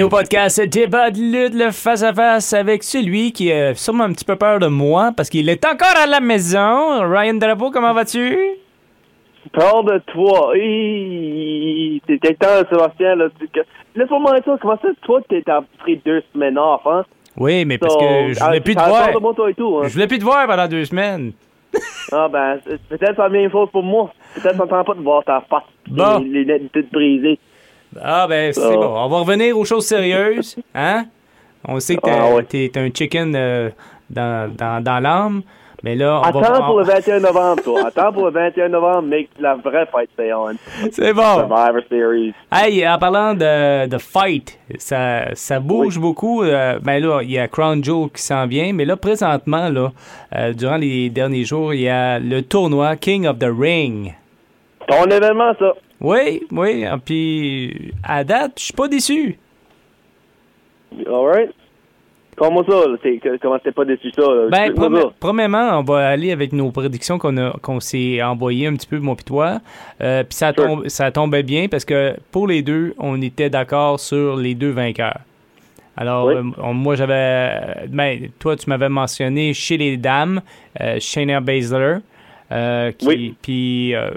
Bienvenue au podcast Débat de lutte, le face-à-face avec celui qui a sûrement un petit peu peur de moi parce qu'il est encore à la maison. Ryan Drapeau, comment vas-tu? Parle de toi. T'es temps, Sébastien. Là, Laisse-moi dire ça. Comment ça, toi, t'es pris deux semaines off, hein? Oui, mais parce So, que je voulais ah, plus te voir. peur de moi, toi et tout, hein? Je voulais plus te voir pendant deux semaines. Ah, ben, peut-être c'est la même chose pour moi. Peut-être qu'on t'entend pas de voir ta face. Bon. Les lunettes toutes brisées. Ah ben c'est Ça. bon. On va revenir aux choses sérieuses, hein? On sait que t'es Ah ouais. un chicken euh, dans, dans, dans l'âme, mais là on Attends va. pour le 21 novembre, toi. Attends pour le 21 novembre, make la vraie fight stay on. C'est bon. Survivor Series. Hey, en parlant de, de fight, ça, ça bouge beaucoup. euh, ben là, il y a Crown Jewel qui s'en vient, mais là, présentement, là, euh, durant les derniers jours, il y a le tournoi King of the Ring. Ton événement, ça. Oui, oui, ah, puis à date, je suis pas déçu. Alright? Comment ça, Comment t'es pas déçu ça? Ben, premièrement, on va aller avec nos prédictions qu'on a qu'on s'est envoyées un petit peu, mon pis toi. Euh, puis ça, Sure. tombe, ça tombait bien parce que pour les deux, on était d'accord sur les deux vainqueurs. Alors, Oui. euh, moi, j'avais. Ben, toi, tu m'avais mentionné chez les dames, euh, Shayna Baszler. Euh, qui, Oui. puis, euh,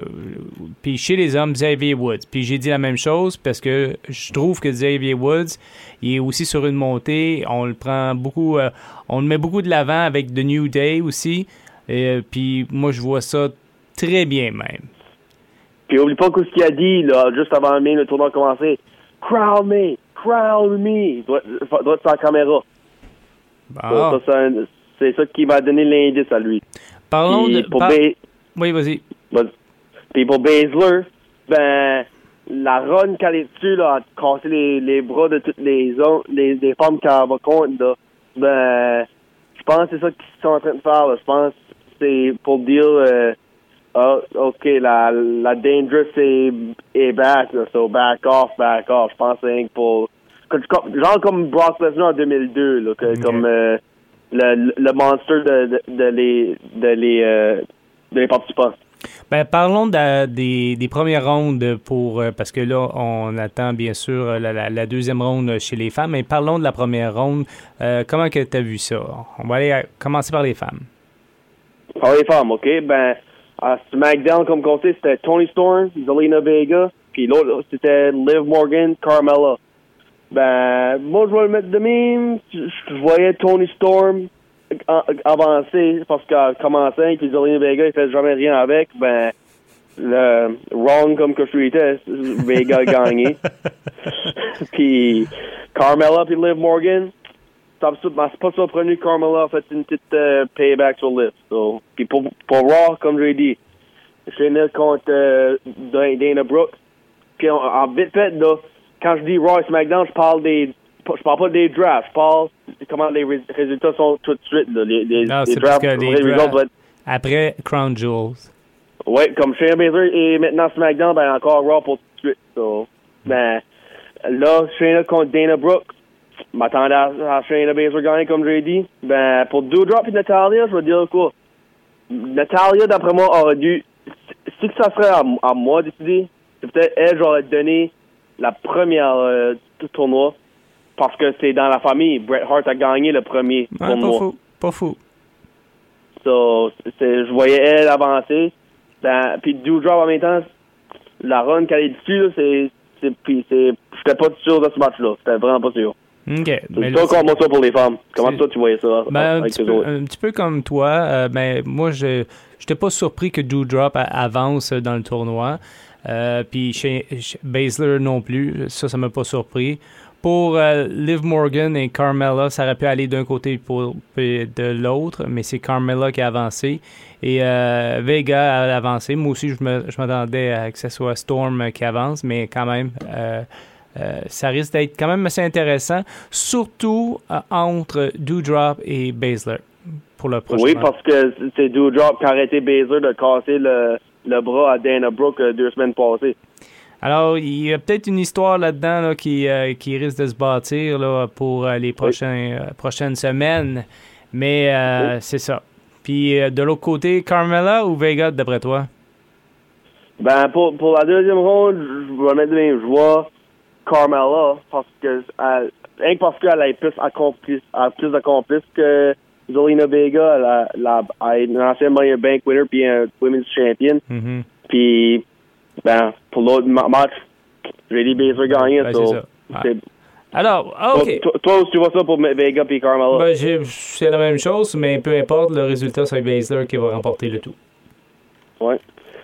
puis chez les hommes, Xavier Woods. Puis j'ai dit la même chose parce que je trouve que Xavier Woods, il est aussi sur une montée. On le prend beaucoup, euh, on le met beaucoup de l'avant avec The New Day aussi. Et, puis moi, je vois ça très bien même. Puis oublie pas ce qu'il a dit, là, juste avant même le tournoi a commencé. Crown me! Crown me! Être sur la caméra. Bon. Ça, ça, c'est ça qui m'a donné l'indice à lui. Parlons de. par- Oui, vas-y. Vas- Puis pour Baszler, ben, la run qu'elle est dessus, là, à casser les, les bras de toutes les autres, les, les femmes qu'elle va contre, là, ben, je pense que c'est ça qu'ils sont en train de faire, là. Je pense que c'est pour dire, euh, ah, OK, la, la Dangerous est, est back, là, so back off, back off. Je pense que c'est rien que pour, genre comme Brock Lesnar en 2002, là, que- comme euh, le, le monster de, de, de les, de les, euh, de. Ben, parlons de- des, des premières rondes pour euh, parce que là on attend bien sûr euh, la, la- la deuxième ronde chez les femmes, mais parlons de la première ronde. Euh, comment que tu as vu ça? On va aller à- commencer par les femmes. Par les femmes, OK? Ben, à SmackDown, comme on sait, c'était Tony Storm, Zelina Vega, puis l'autre, c'était Liv Morgan, Carmella. Ben, moi, je vais le mettre de même. Je, je voyais Tony Storm a- avancer parce qu'elle commençait, puis Zelina Vega, il fait jamais rien avec. Ben, le wrong comme que je suis était, Vega a gagné. puis Carmella puis Liv Morgan, sur- m'a pas surprendu que Carmella a fait une petite euh, payback sur Liv. So, puis pour, pour Raw, comme je l'ai dit, contre euh, Dan- Dana Brooke. Puis en, en vite fait, là, quand je dis Raw et SmackDown, je parle des je parle pas des drafts, je parle de comment les rés- résultats sont tout de suite. Là. Les, les, Non, les c'est parce drafts, que les drafts- doivent être Après Crown Jewels. Ouais, comme Shayna Baszler et maintenant SmackDown, ben encore Raw pour tout de suite. So, ben, là, Shayna contre Dana Brooke. M'attendais à, à Shayna Baszler gagner, comme j'ai dit. Ben, pour Doudrop et Natalia, je vais dire quoi? Natalia, d'après moi, aurait dû... Si que ça serait à, à moi de décider, c'est peut-être elle, j'aurais donné la première euh, tournoi. Parce que c'est dans la famille. Bret Hart a gagné le premier Ouais, pas fou. Pas fou. So, c'est- je voyais elle avancer. Ben, puis Doudrop en même temps, la run qu'elle est dessus, c'est. puis c'est. J'étais pas sûr de ce match-là. J'étais vraiment pas sûr. OK. Mais toi comme moi ça pour les femmes. Comment toi tu voyais ça Ben, un, petit peu, autres? un petit peu comme toi, euh, ben, moi, je n'étais pas surpris que Doudrop a- avance dans le tournoi. Euh, puis chez, chez Baszler non plus. Ça, ça m'a pas surpris. Pour euh, Liv Morgan et Carmella, ça aurait pu aller d'un côté pour, de l'autre, mais c'est Carmella qui a avancé. Et euh, Vega a avancé. Moi aussi, je m'attendais à que ce soit Storm qui avance, mais quand même, euh, ça risque d'être quand même assez intéressant, surtout entre Doudrop et Baszler pour le prochain. Oui, parce que c'est Doudrop qui a arrêté Baszler de casser le, le bras à Dana Brooke deux semaines passées. Alors, il y a peut-être une histoire là-dedans là, qui, euh, qui risque de se bâtir là, pour euh, les prochains, euh, prochaines semaines. Mais c'est ça. Puis euh, de l'autre côté, Carmella ou Vega, d'après toi? Ben, pour, pour la deuxième ronde, je vais mettre mes joie Carmella, parce que, elle, rien que parce qu'elle a plus accompli, a plus que Zelina Vega, elle a, elle est une ancienne Money Bank winner puis un Women's Champion. Mhm. Puis, ben, pour l'autre ma- match, j'ai dit Baszler gagnant, Ben, so, c'est c'est- Alors, ah, OK. toi, toi aussi, tu vois ça pour Vega puis Carmella? Ben, c'est la même chose, mais peu importe, le résultat, c'est Baszler qui va remporter le tout. Ouais.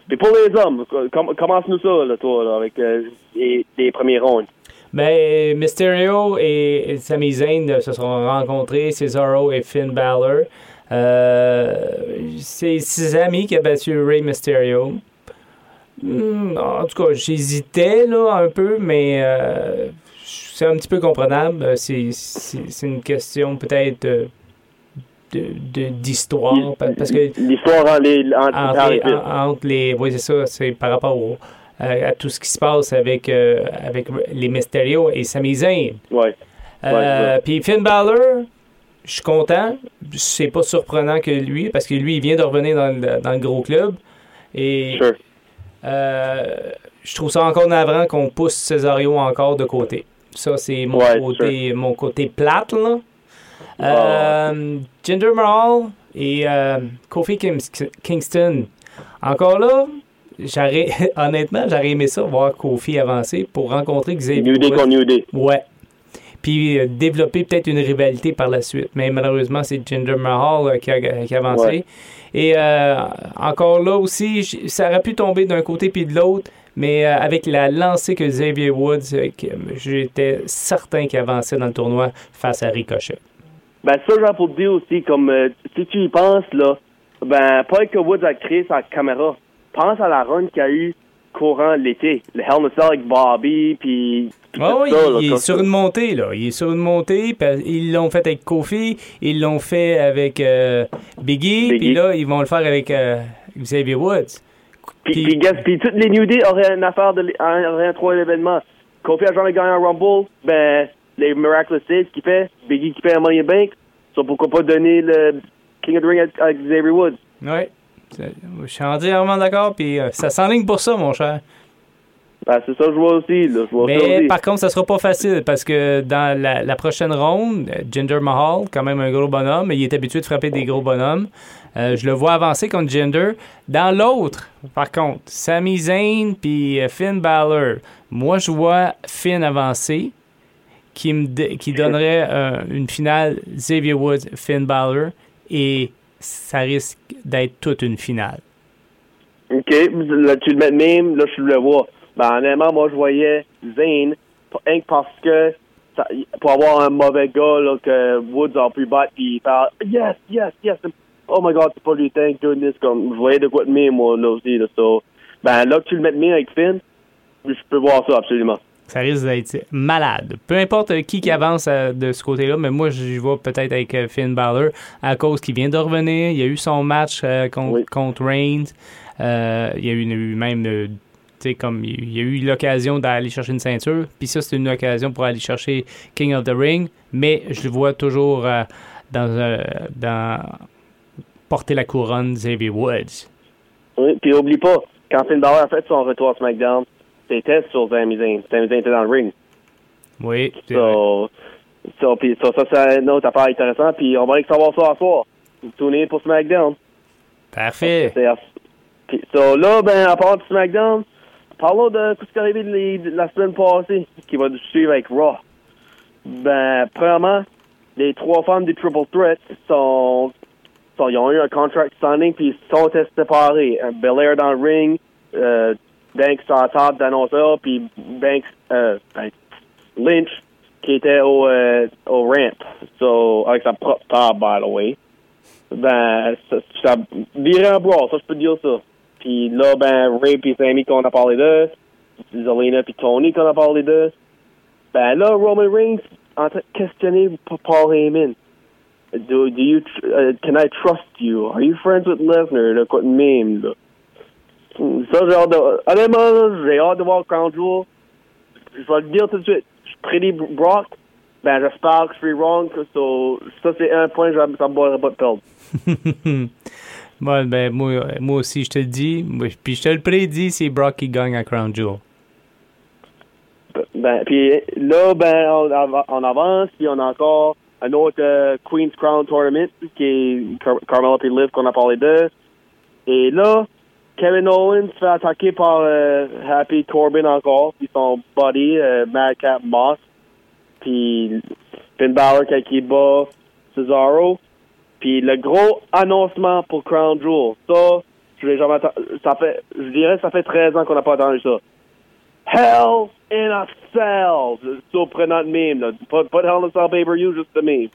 Puis pour les hommes, com- commence-nous ça, là, toi, là, avec euh, les, les premiers rondes. Ben, Mysterio et Sami Zayn euh, se sont rencontrés, Cesaro et Finn Balor. Euh, c'est Sami qui a battu Rey Mysterio. Hmm, en tout cas, j'hésitais là un peu, mais euh, c'est un petit peu comprenable. Euh, C'est, une question peut-être euh, de, de- d'histoire, pa- parce que L'histoire entre les, en- entre oui, c'est ça, c'est par rapport au- à, à tout ce qui se passe avec, euh, avec les Mysterio et Sami Zayn. Ouais. Euh, Ouais, Puis Finn Balor, je suis content. C'est pas surprenant que lui, parce que lui, il vient de revenir dans le, dans le gros club. Et Sure. Euh, je trouve ça encore navrant qu'on pousse Cesario encore de côté. Ça, c'est mon, Ouais, côté, mon côté plate, là. Euh, Jinder Mahal et euh, Kofi Kingston. Encore là, j'aurais, honnêtement, j'aurais aimé ça, voir Kofi avancer pour rencontrer Xavier New Day contre New Day. Ouais. Puis euh, développer peut-être une rivalité par la suite. Mais malheureusement, c'est Jinder Mahal euh, qui, a, qui a avancé. Ouais. Et euh, encore là aussi, ça aurait pu tomber d'un côté puis de l'autre. Mais euh, avec la lancée que Xavier Woods, euh, j'étais certain qu'il avançait dans le tournoi face à Ricochet. Ben, ça, genre, pour te dire aussi, comme, si tu y penses, là, ben, pas que Woods a créé sa caméra. Pense à la run qu'il a eu courant l'été. Le Hell avec Bobby, puis Ah oui, ça, là, il est sur ça. une montée, là. Il est sur une montée. Ils l'ont fait avec Kofi, ils l'ont fait avec euh, Biggie, Biggie. puis là, ils vont le faire avec euh, Xavier Woods. Puis, Puis- puis, guess- puis toutes les New Day auraient une affaire de, auraient trois événements. Kofi a jamais gagné un Rumble, ben, les Miraculous Six qui fait, Biggie qui fait un Money in Bank, so pourquoi pas donner le King of the Ring à, à Xavier Woods? Oui. Je suis entièrement d'accord, puis euh, ça s'enligne pour ça, mon cher. Ben, c'est ça que je vois aussi, là. Je vois ça Mais aussi. par contre, ça sera pas facile parce que dans la, la prochaine ronde, euh, Jinder Mahal, quand même un gros bonhomme, il est habitué de frapper des gros bonhommes. Euh, je le vois avancer contre Jinder. Dans l'autre, par contre, Sami Zayn puis euh, Finn Balor, moi je vois Finn avancer qui, me qui donnerait euh, une finale Xavier Woods, Finn Balor et ça risque d'être toute une finale. OK, là, tu le mets même, là, je le vois. Ben, honnêtement, moi, je voyais Zane, rien que parce que, ça- pour avoir un mauvais gars, là, que Woods a pu battre, puis il parle, yes, yes, yes, oh my god, c'est pas lui, thank goodness, comme, je voyais de quoi de même, moi, là aussi, là, so, ben, là, que tu le mets de même avec Finn, je peux voir ça, absolument. Ça risque d'être malade. Peu importe qui qui avance euh, de ce côté-là, mais moi, je vais peut-être avec euh, Finn Balor à cause qu'il vient de revenir. Il y a eu son match euh, contre, Oui. contre Reigns. Euh, il y a eu, même, euh, sais, comme il y a eu l'occasion d'aller chercher une ceinture. Puis ça, c'est une occasion pour aller chercher King of the Ring. Mais je le vois toujours euh, dans, euh, dans porter la couronne Xavier Woods. Oui, puis oublie pas, quand Finn Balor a fait son retour à SmackDown, c'était sur Sami Zayn. Sami Zayn était dans le ring. Oui, c'est. So, so, ça, c'est une autre affaire intéressante, puis on va aller savoir ça à soir. Tourner pour SmackDown. Parfait. Puis, so, là, ben, à part du SmackDown, parlons de ce qui est arrivé les- la semaine passée, qui va suivre avec Raw. Ben, premièrement, les trois femmes du Triple Threat sont, sont- ils ont eu un contract signing, puis ils sont séparés. Un Belair dans le ring, euh, Banks sur la table d'annonceur, puis Banks, euh, ben, Lynch qui était au, euh, au ramp, so, avec sa propre table, by the way. Ben, ça, ça virait en brawl, ça, je peux dire ça. Puis là, ben, Ray puis Sammy qu'on a parlé d'eux, Zelina puis Tony qu'on a parlé d'eux. Ben là, Roman Reigns en train de questionner Paul Heyman. Do, do you, uh, can I trust you? Are you friends with Lesnar? Là, quoi de même, là. Ça, j'ai hâte de, honnêtement, j'ai hâte de voir Crown Jewel. Je vais le dire tout de suite. Je prédis Brock. Ben, j'espère que je suis wrong. So, ça, c'est un point, que ça me boirait pas de perdre. Bon, ben, moi, moi aussi, je te le dis. Moi, Puis je te le prédis, c'est Brock qui gagne à Crown Jewel. Ben, puis là, ben, on, av- on avance, puis on a encore un autre euh, Queen's Crown Tournament, qui est Car Carmella et Liv qu'on a parlé d'eux. Et là, Kevin Owens fait attaquer par euh, Happy Corbin encore, puis son buddy, euh, Madcap Moss, puis Finn Balor il bat Cesaro. Puis le gros annoncement pour Crown Jewel, ça, je l'ai jamais ça fait, je dirais que ça fait 13 ans qu'on n'a pas entendu ça. Hell in a Cell. Surprenant de meme, là. Pas, pas de Hell in a Cell pay-per-view, juste de meme.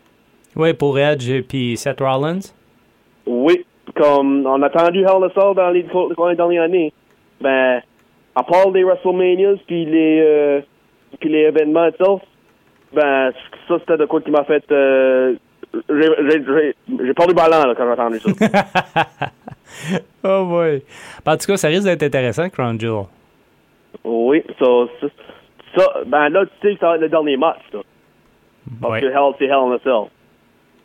Oui, pour Edge puis Seth Rollins. Oui, comme on a attendu Hell in a Cell dans les, dans les dernières années. Ben, à part les WrestleManias puis les, euh, puis les événements itself, ben, ça c'était de quoi qui m'a fait, euh, j'ai, perdu ballon, là, quand j'ai entendu ça. oh boy. En tout cas, ça risque d'être intéressant, Crown Jewel. oui, ça, ça, ça, ben là, tu sais que ça va être le dernier match, là. Parce Ouais. que Hell, c'est Hell in a Cell.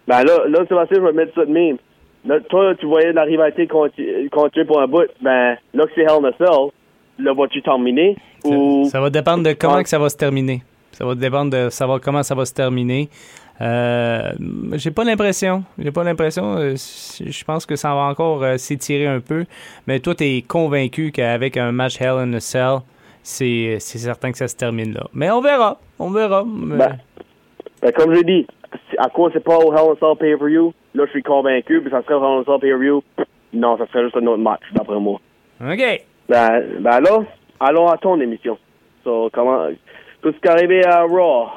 Ben là, là, Sébastien, je vais mettre ça de même. Là, toi, tu voyais la rivalité conti- continuer pour un bout. Ben, là que c'est Hell in a Cell, là, vas-tu terminer? Ça, Ou... ça va dépendre de comment que ça va se terminer. Ça va dépendre de savoir comment ça va se terminer. Euh, j'ai pas l'impression. J'ai pas l'impression. euh, Je pense que ça va encore euh, s'étirer un peu. Mais toi, t'es convaincu qu'avec un match Hell in a Cell, c'est certain que ça se termine là. Mais on verra. On verra. Mais- Ben, ben, comme j'ai dit, si- à quoi c'est pas au Hell in a Cell pay-per-view, là, je suis convaincu, puis ça serait au Hell in a Cell pay-per-view, non, ça serait juste un autre match, d'après moi. OK. Ben, ben là, allons à ton émission. So, comment, tout ce qui est arrivé à Raw.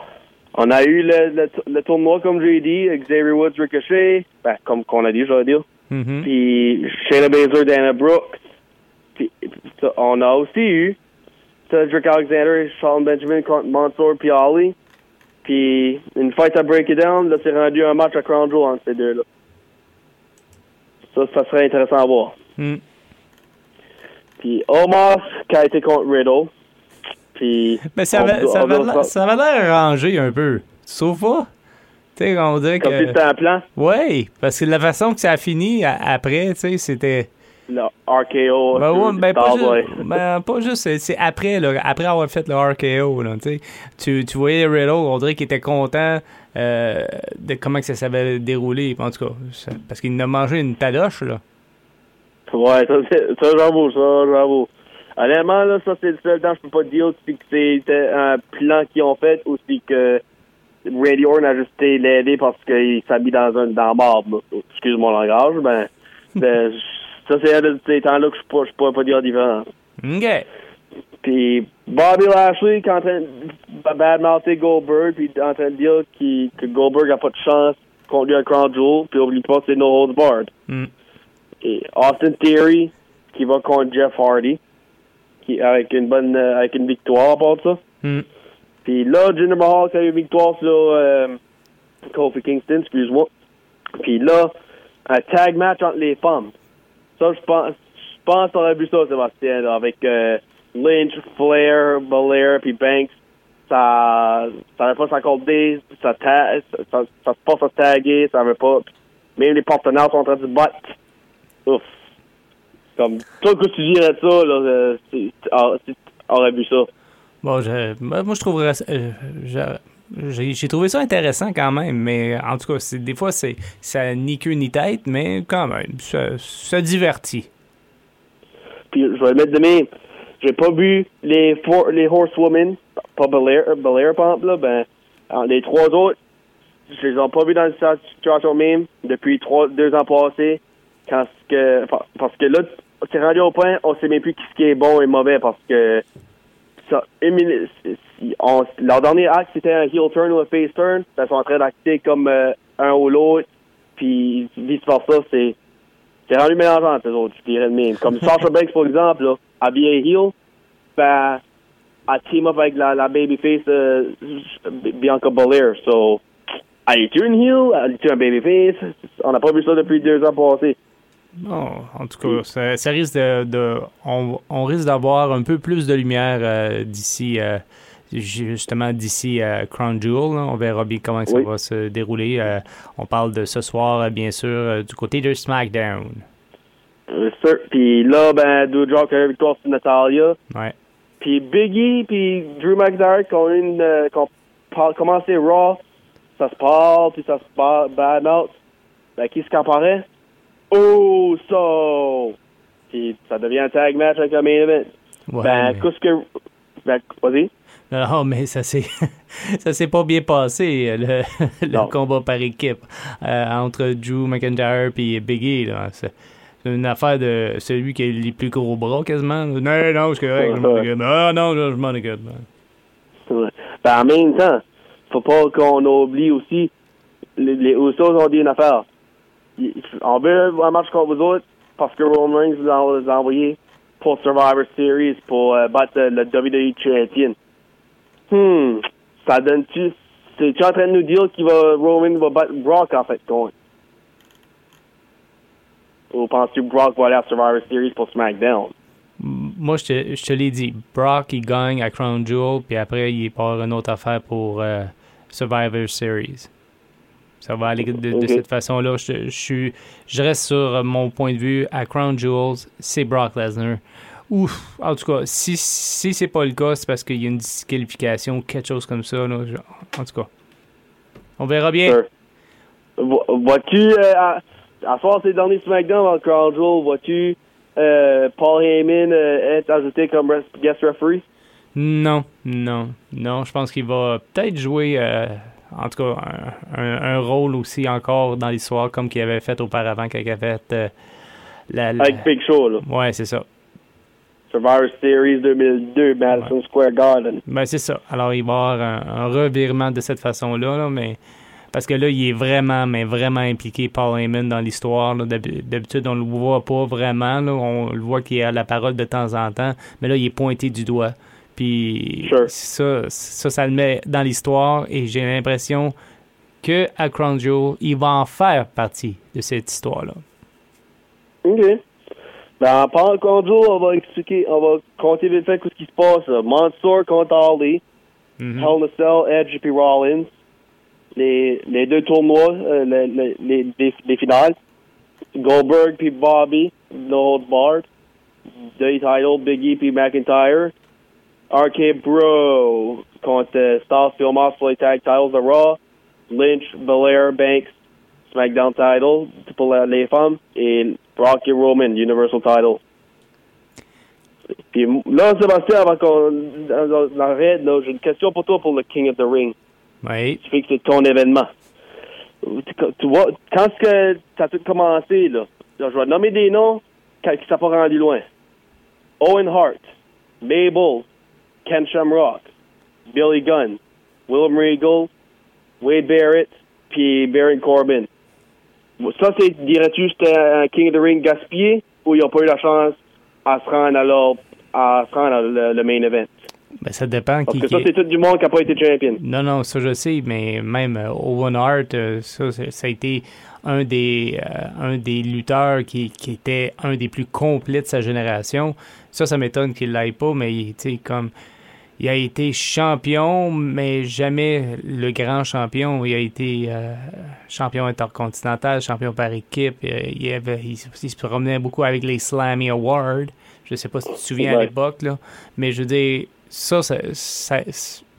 On a eu le, le, le tournoi, comme j'ai dit, Xavier Woods Ricochet, ben, comme qu'on a dit, je veux dire. Mhm. Puis Shayna Baszler, Dana Brooks. Puis on a aussi eu Cedric Alexander Sean Benjamin contre Mansour puis Ali. Puis une fight à break it down, là, c'est rendu un match à Crown Jewel entre ces deux-là. Ça, ça serait intéressant à voir. Mm. Puis Omos qui a été contre Riddle. Puis Mais ça on- avait, ça on doit- l'air- ça avait l'air rangé un peu. Trouves pas? Tu sais, on dirait comme si que. c'était un plan, Ouais, parce que la façon que ça a fini après, tu sais, c'était. le RKO. Ben ouais, ben pas juste, ben pas juste, c'est- après, là, après avoir fait le RKO, là, tu. Tu, voyais Riddle, on dirait qu'il était content euh, de comment que ça s'avait déroulé, en tout cas, ça- parce qu'il en a mangé une tadoche, là. Ouais, ça, c'est- ça j'avoue, ça, j'avoue. Honnêtement, là, ça, c'est le seul temps que je peux pas dire si que c'était un plan qu'ils ont fait ou si que Randy Orton a juste été l'aider parce qu'il s'habille dans un dans marbre. là. Excuse mon langage, ben, ben, ça, c'est un de ces temps-là que je je pourrais pas dire différent. OK. Puis Bobby Lashley qui est en train de badmouther Goldberg, puis en train de dire que Goldberg a pas de chance contre lui à Crown Jewel, puis oublie pas que c'est No Holds Barred. Mm. Et Austin Theory qui va contre Jeff Hardy, qui avec une bonne euh, avec une victoire à part ça. Mm. Puis là, Jinder Mahal a eu une victoire sur euh, Kofi Kingston, excuse-moi. Puis là, un tag match entre les femmes. Ça, je pense, je pense qu'on a vu ça, Sébastien, avec euh, Lynch, Flair, Belair, puis Banks. Ça, ça veut pas s'accorder, ça, ta- ça, ça, ça se passe à taguer, ça veut pas. Même les partenaires sont en train de se battre. Ouf. Comme, toi, que tu dirais ça, là, euh, ah, tu aurais vu ça? Bon, je, moi, je trouverais ça- euh, j'ai trouvé ça intéressant quand même, mais en tout cas, c'est- des fois, c'est ça ni queue ni tête, mais quand même, ça, ça divertit. Puis je vais le mettre de même. J'ai pas vu les four, les horsewomen, pas Belair, euh, Belair par exemple, là, ben, euh, les trois autres, je les ai pas vus dans cette situation même depuis trois, deux ans passés. Quand ce que, parce que là, c'est rendu au point, on sait même plus ce qui est bon et mauvais parce que ça, une on- leur dernier acte, c'était un heel turn ou un face turn. Ils sont en train d'acter comme euh, un ou l'autre. Puis vice-versa, c'est c'est rendu mélangeant, eux autres, je dirais même. Comme Sasha Banks, par exemple, là, habillée heel, ben, elle team up avec la, la babyface euh, Bianca Belair. So, elle est une heel, elle est un babyface. On n'a pas vu ça depuis deux ans passés. Non, en tout cas, ça, ça risque de, de- on, on risque d'avoir un peu plus de lumière euh, d'ici, euh, justement d'ici euh, Crown Jewel. là. On verra bien comment ça va se dérouler. On parle de ce soir, bien sûr, du côté de SmackDown. Sûr. Puis là, ben, a eu une victoire sur Natalia. Ouais. Puis Biggie puis Drew McIntyre qui ont, une, qui ont commencé Raw, ça se parle, puis ça se bad mouth. Ben, qui se comparait? Oh, so! Puis ça devient un tag match avec un main event. Ouais, ben, mais- qu'est-ce que... Ben, vas-y. Non, mais ça s'est ça s'est pas bien passé le, le combat par équipe euh, entre Drew McIntyre et Biggie là. C'est une affaire de celui qui a les plus gros bras quasiment. Non, non, c'est correct, je m'en Ouais. occupe. Ah non, non, je m'en occupe. Ouais. Ben, en même temps, faut pas qu'on oublie aussi, les, les Usos ont dit une affaire. On veut un match contre vous autres parce que Roman Reigns vous a, envoyé pour Survivor Series pour euh, battre le WWE Champion. Hmm, ça donne-tu... C'est-tu en train de nous dire qu'il va, Roman va battre Brock en fait, contre? Ou penses-tu que Brock va aller à Survivor Series pour SmackDown? Moi, je te, je te l'ai dit. Brock, il gagne à Crown Jewel, puis après, il part une autre affaire pour euh, Survivor Series. Ça va aller de, cette façon-là. Je, je, suis- je reste sur mon point de vue. À Crown Jewels, c'est Brock Lesnar. Ouf, en tout cas, si, si c'est pas le cas, c'est parce qu'il y a une disqualification ou quelque chose comme ça. Là, en tout cas, on verra bien. Sure. Vois-tu, euh, à, à soir, c'est le dernier SmackDown dans le Crown Jewel, vois-tu euh, Paul Heyman euh, être ajouté comme guest referee? Non, non, non. Je pense qu'il va peut-être jouer, euh, en tout cas, un, un- un rôle aussi encore dans l'histoire, comme qu'il avait fait auparavant quand il avait fait euh, la, la- Avec Big Show, là. Ouais, c'est ça. Survivor Series 2002, Madison Square Garden. Ben, c'est ça. Alors, il va y avoir un, un revirement de cette façon-là, là, mais parce que là, il est vraiment, mais vraiment impliqué, Paul Heyman, dans l'histoire. D'habitude, on le voit pas vraiment. là. On le voit qu'il a la parole de temps en temps, mais là, il est pointé du doigt. Puis Sure. ça, ça, ça le met dans l'histoire et j'ai l'impression que à Crown Jewel, il va en faire partie de cette histoire-là. OK. Ben, pendant Crown Jewel, on va expliquer, on va compter vite fait ce qui se passe. Mansour contre Ali. Hell in a Cell, Edge et Rollins. Les, les deux tournois, euh, les, les, les, les, les finales. Goldberg puis Bobby, No Holds Barred. Day title, Biggie puis McIntyre. RK Bro contre puis Omos pour les tag titles de Raw. Lynch, Belair, Banks, SmackDown title pour les femmes. Et Brock et Roman, Universal title. Puis là, Sébastien, avant qu'on on arrête, j'ai une question pour toi pour le King of the Ring. Oui. Tu fais que c'est ton événement. Tu, vois, quand est-ce que ça a tout commencé, là, là, je vais nommer des noms qui ça pas rendu loin. Owen Hart, Mabel, Ken Shamrock, Billy Gunn, Willem Regal, Wade Barrett, puis Baron Corbin. Ça, c'est, dirais-tu, c'était un King of the Ring gaspillé ou ils n'ont pas eu la chance à se rendre à, leur- à se rendre à le, le main event? Ben, ça dépend Parce qui, que qui- ça, c'est tout du monde qui n'a pas été champion. Non, non, ça je sais, mais même euh, Owen Hart, euh, ça, ça a été un des, euh, un des lutteurs qui, qui était un des plus complets de sa génération. Ça, ça m'étonne qu'il l'aille pas, mais comme il a été champion, mais jamais le grand champion. Il a été euh, champion intercontinental, champion par équipe. Euh, Il, avait, il, il se promenait beaucoup avec les Slammy Awards. Je sais pas si tu te souviens à l'époque, là. Mais je veux dire, ça, ça, ça-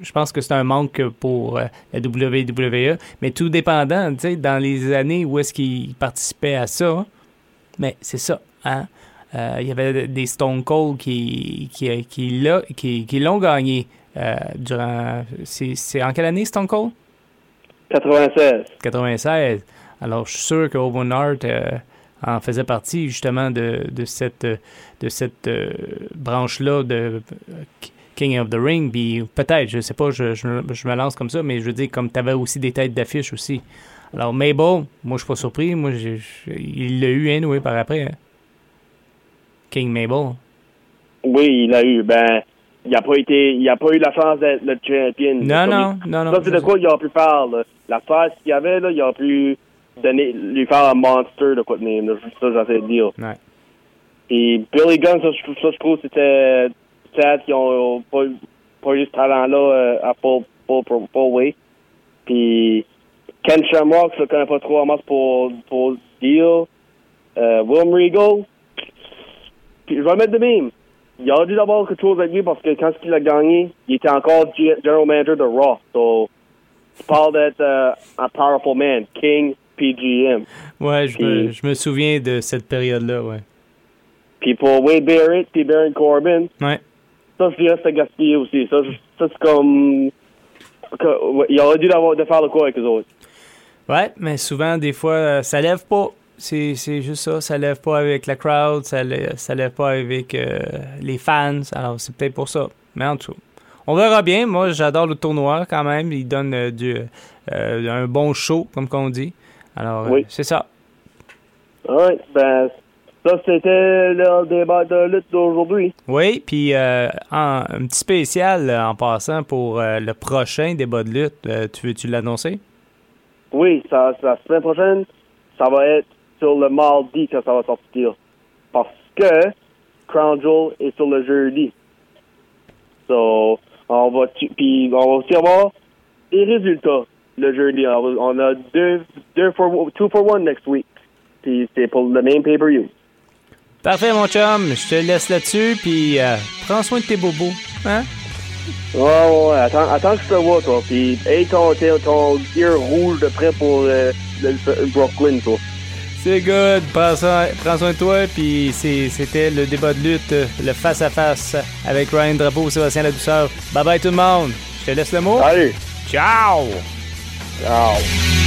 je pense que c'est un manque pour euh, la WWE. Mais tout dépendant, tu sais, dans les années où est-ce qu'il participait à ça, mais c'est ça, hein. Euh, il y avait des Stone Cold qui, qui, qui, l'a- qui, qui l'ont gagné euh, durant. C'est en quelle année Stone Cold? 96. 96. Alors, je suis sûr que Owen Hart euh, en faisait partie justement de, de cette, de cette euh, branche-là de, King of the Ring. Puis peut-être, je sais pas, je, je, je me lance comme ça, mais je veux dire, comme tu avais aussi des têtes d'affiche aussi. Alors, Mabel, moi, je suis pas surpris. Moi, il l'a eu, anyway, par après. hein. King Mabel. Oui, il l'a eu. Ben, il n'a pas été, il a pas eu la chance d'être le champion. Non, non, il- non, non. Ça, c'est de quoi il a pu faire, là. La phase qu'il y avait, là, il a pu donner, lui faire un monster de quoi de là. Ça, j'essaie de dire. Ouais. Et Billy Gunn, ça, je, ça, je trouve c'était sad qu'ils ont pas, pas eu ce talent-là euh, à full, full, full, full way. Puis Ken Shamrock, je le connais pas trop en masse pour, pour dire. Euh, William Regal, puis je vais le mettre de même. Il aurait dû avoir quelque chose avec lui parce que quand il a gagné, il était encore G- General Manager de Raw. So, tu parles d'être euh, un powerful man, King PGM. Ouais, je me, Puis- je me souviens de cette période-là, ouais. Puis pour Wade Barrett puis Baron Corbin, Ouais. ça, je dirais que c'était gaspillé aussi. Ça, ça c'est comme... que- il aurait dû d'avoir, de faire le quoi avec les autres. Ouais, mais souvent, des fois, euh, ça lève pas. C'est c'est juste ça. Ça lève pas avec la crowd, ça lève, ça lève pas avec euh, les fans. Alors, c'est peut-être pour ça. Mais en tout on verra bien. Moi, j'adore le tournoi quand même. Il donne euh, du, euh, un bon show, comme qu'on dit. Alors, Oui. c'est ça. Ouais, ben, ça, c'était le débat de lutte d'aujourd'hui. Oui, puis euh, en- un petit spécial en passant pour euh, le prochain débat de lutte. Euh, tu veux-tu l'annoncer? Oui, ça, ça, la semaine prochaine, ça va être sur le mardi que ça va sortir. Parce que Crown Jewel est sur le jeudi. So, on va, puis on va aussi avoir les résultats le jeudi. On, a deux, deux for, two for one next week. Puis c'est pour le même pay-per-view. Parfait, mon chum. Je te laisse là-dessus, puis euh, prends soin de tes bobos. Hein? Ouais, ouais, ouais. Attends, attends que je te vois, toi. Puis, hey, ton, ton, ton gear rouge de près pour euh, le, le Brooklyn, toi. C'est good. Prends soin, prends soin de toi. Puis c'était le débat de lutte, le face-à-face avec Ryan Drapeau, Sébastien La Douceur. Bye bye tout le monde. Je te laisse le mot. Salut! Ciao! Ciao!